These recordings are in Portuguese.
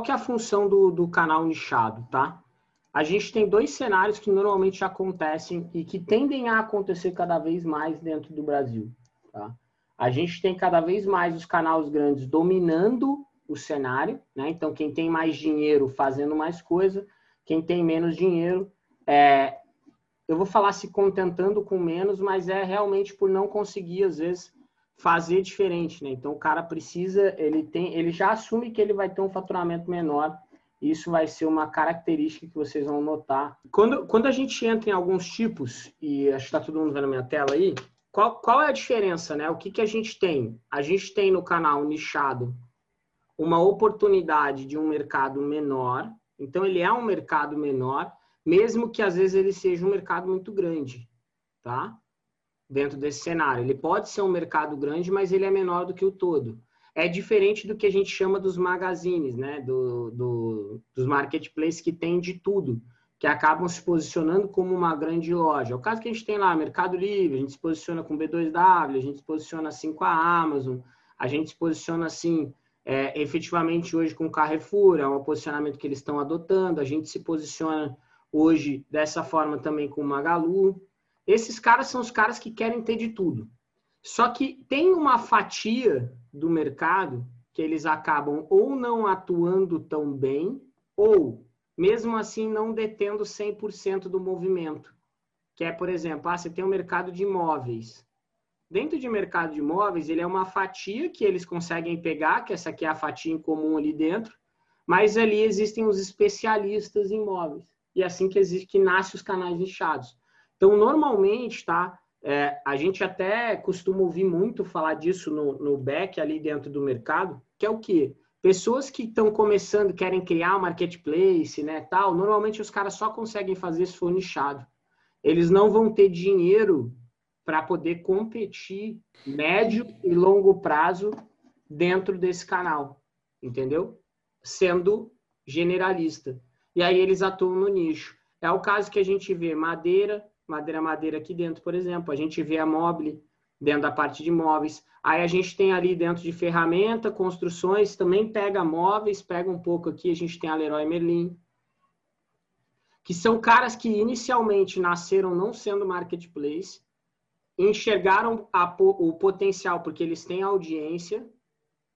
qual que é a função do, do canal nichado, tá? A gente tem dois cenários que normalmente acontecem e que tendem a acontecer cada vez mais dentro do Brasil, tá? A gente tem cada vez mais os canais grandes dominando o cenário, né? Então, quem tem mais dinheiro fazendo mais coisa, quem tem menos dinheiro, é, eu vou falar se contentando com menos, mas é realmente por não conseguir, às vezes, fazer diferente, né? Então, o cara precisa, ele tem, ele já assume que ele vai ter um faturamento menor, isso vai ser uma característica que vocês vão notar. Quando, quando a gente entra em alguns tipos, e acho que está todo mundo vendo minha tela aí, qual, qual é a diferença, né? O que, que a gente tem? A gente tem no canal nichado uma oportunidade de um mercado menor. Então, ele é um mercado menor, mesmo que às vezes ele seja um mercado muito grande, tá? Dentro desse cenário. Ele pode ser um mercado grande, mas ele é menor do que o todo. É diferente do que a gente chama dos magazines, né? Do, do, dos marketplaces que tem de tudo, que acabam se posicionando como uma grande loja. É o caso que a gente tem lá, Mercado Livre, a gente se posiciona com B2W, a gente se posiciona assim com a Amazon, a gente se posiciona assim é, efetivamente hoje com o Carrefour, é um posicionamento que eles estão adotando, a gente se posiciona hoje dessa forma também com o Magalu. Esses caras são os caras que querem ter de tudo. Só que tem uma fatia do mercado que eles acabam ou não atuando tão bem, ou mesmo assim não detendo 100% do movimento. Que é, por exemplo, ah, você tem um mercado de imóveis. Dentro de mercado de imóveis, ele é uma fatia que eles conseguem pegar, que essa aqui é a fatia em comum ali dentro, mas ali existem os especialistas em imóveis. E é assim que existe, que nasce os canais nichados. Então, normalmente, tá? É, a gente até costuma ouvir muito falar disso no, no back ali dentro do mercado, que é o quê? Pessoas que estão começando, querem criar um marketplace, né, tal, normalmente os caras só conseguem fazer se for nichado. Eles não vão ter dinheiro para poder competir médio e longo prazo dentro desse canal, entendeu? Sendo generalista. E aí eles atuam no nicho. É o caso que a gente vê madeira, madeira, madeira aqui dentro, por exemplo. A gente vê a mobile dentro da parte de móveis. Aí a gente tem ali dentro de ferramenta, construções, também pega móveis, pega um pouco aqui, a gente tem a Leroy Merlin. Que são caras que inicialmente nasceram não sendo marketplace, enxergaram a, o potencial porque eles têm audiência,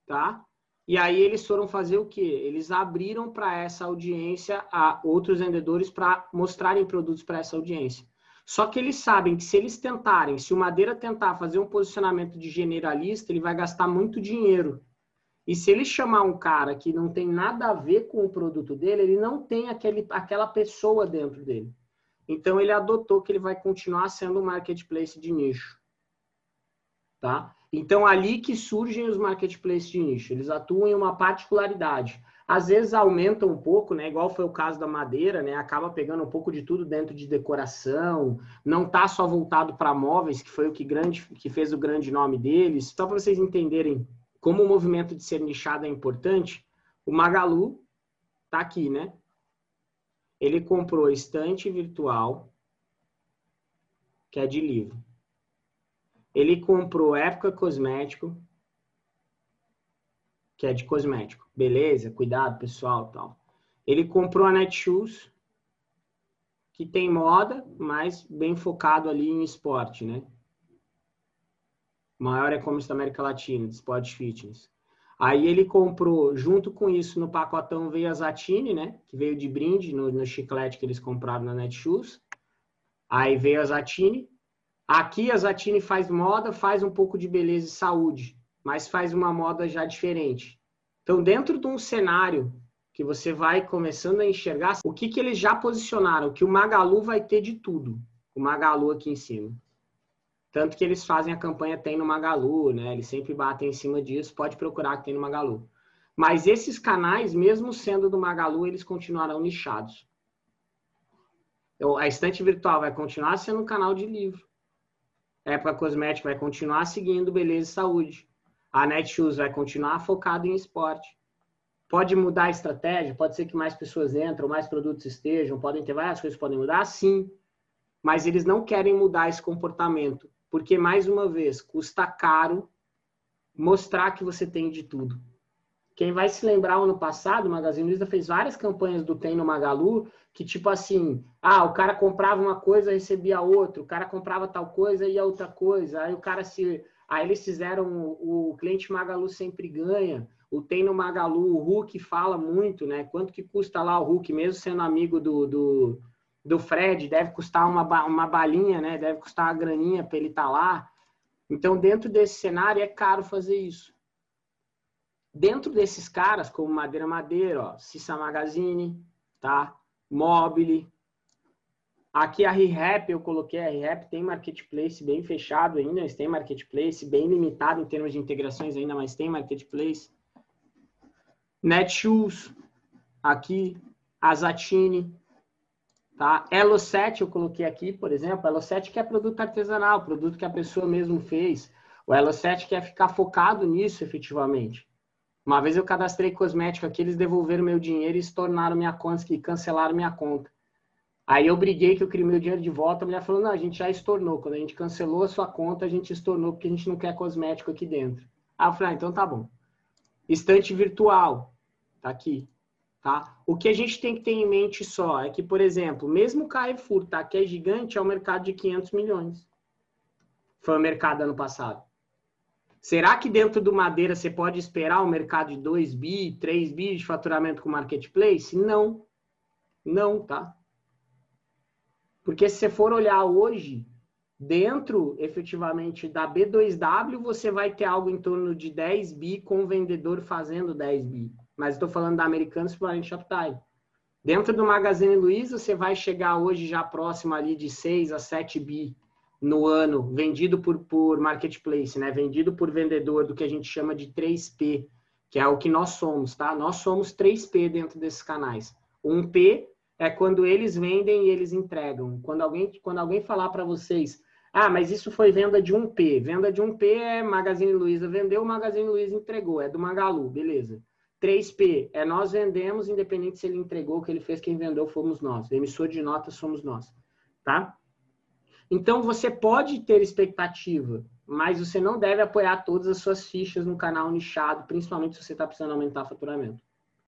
tá? E aí eles foram fazer o quê? Eles abriram para essa audiência a outros vendedores para mostrarem produtos para essa audiência. Só que eles sabem que se eles tentarem, se o Madeira tentar fazer um posicionamento de generalista, ele vai gastar muito dinheiro. E se ele chamar um cara que não tem nada a ver com o produto dele, ele não tem aquele, aquela pessoa dentro dele. Então ele adotou que ele vai continuar sendo um marketplace de nicho. Tá? Então ali que surgem os marketplaces de nicho, eles atuam em uma particularidade. Às vezes aumentam um pouco, né? Igual foi o caso da madeira, né? Acaba pegando um pouco de tudo dentro de decoração, não tá só voltado para móveis, que foi o que grande que fez o grande nome deles. Só para vocês entenderem como o movimento de ser nichado é importante, o Magalu tá aqui, né? Ele comprou estante virtual, que é de livro. Ele comprou Época Cosmético, que é de cosmético. Beleza, cuidado, pessoal, tal. Ele comprou a Netshoes, que tem moda, mas bem focado ali em esporte, né? Maior e-commerce da América Latina, de esporte fitness. Aí ele comprou, junto com isso, no pacotão veio a Zatini, né? Que veio de brinde no, no chiclete que eles compraram na Netshoes. Aí veio a Zatini. Aqui a Zatini faz moda, faz um pouco de beleza e saúde, mas faz uma moda já diferente. Então, dentro de um cenário que você vai começando a enxergar, o que, que eles já posicionaram? Que o Magalu vai ter de tudo. O Magalu aqui em cima. Tanto que eles fazem a campanha Tem no Magalu, né? Eles sempre batem em cima disso, pode procurar que tem no Magalu. Mas esses canais, mesmo sendo do Magalu, eles continuarão nichados. A estante virtual vai continuar sendo um canal de livro. A Época Cosmética vai continuar seguindo beleza e saúde. A Netshoes vai continuar focada em esporte. Pode mudar a estratégia, pode ser que mais pessoas entram, mais produtos estejam, podem ter várias coisas podem mudar, sim. Mas eles não querem mudar esse comportamento porque, mais uma vez, custa caro mostrar que você tem de tudo. Quem vai se lembrar, ano passado, o Magazine Luiza fez várias campanhas do Tem no Magalu, que tipo assim, ah, o cara comprava uma coisa, recebia outra, o cara comprava tal coisa e outra coisa, aí o cara se... Aí eles fizeram o, o cliente Magalu sempre ganha, o Tem no Magalu, o Hulk fala muito, né? Quanto que custa lá o Hulk, mesmo sendo amigo do, do, do Fred, deve custar uma, uma balinha, né? Deve custar uma graninha para ele estar tá lá. Então, dentro desse cenário, é caro fazer isso. Dentro desses caras, como Madeira Madeira, ó, Cissa Magazine, tá? Mobile. Aqui a ReHap, eu coloquei a ReHap, tem marketplace bem fechado ainda, eles têm marketplace bem limitado em termos de integrações ainda, mas tem marketplace. Netshoes, aqui, Azatine, tá? Elo7 eu coloquei aqui, por exemplo, Elo7 que é produto artesanal, produto que a pessoa mesmo fez. O Elo7 quer ficar focado nisso efetivamente. Uma vez eu cadastrei cosmético aqui, eles devolveram meu dinheiro e tornaram minha conta, e cancelaram minha conta. Aí eu briguei que eu queria meu dinheiro de volta, a mulher falou, não, a gente já estornou. Quando a gente cancelou a sua conta, a gente estornou porque a gente não quer cosmético aqui dentro. Aí eu falei, ah, então tá bom. Estante virtual, tá aqui. Tá? O que a gente tem que ter em mente só é que, por exemplo, mesmo o Carrefour, tá, que é gigante, é um mercado de 500 milhões. Foi o mercado ano passado. Será que dentro do Madeira você pode esperar um mercado de 2 bi, 3 bi de faturamento com marketplace? Não. Não, tá? Porque se você for olhar hoje, dentro efetivamente da B2W, você vai ter algo em torno de 10 bi com o vendedor fazendo 10 bi. Mas estou falando da Americanas Foreign Shoptime. Dentro do Magazine Luiza, você vai chegar hoje já próximo ali de 6 a 7 bi no ano vendido por, por marketplace, né? Vendido por vendedor do que a gente chama de 3P, que é o que nós somos, tá? Nós somos 3P dentro desses canais. Um P é quando eles vendem e eles entregam. Quando alguém, quando alguém falar para vocês, ah, mas isso foi venda de um P. Venda de um P é Magazine Luiza vendeu, Magazine Luiza entregou, é do Magalu, beleza. 3P é nós vendemos, independente se ele entregou, que ele fez, quem vendeu fomos nós. Emissor de nota somos nós, tá? Então, você pode ter expectativa, mas você não deve apoiar todas as suas fichas no canal nichado, principalmente se você está precisando aumentar o faturamento.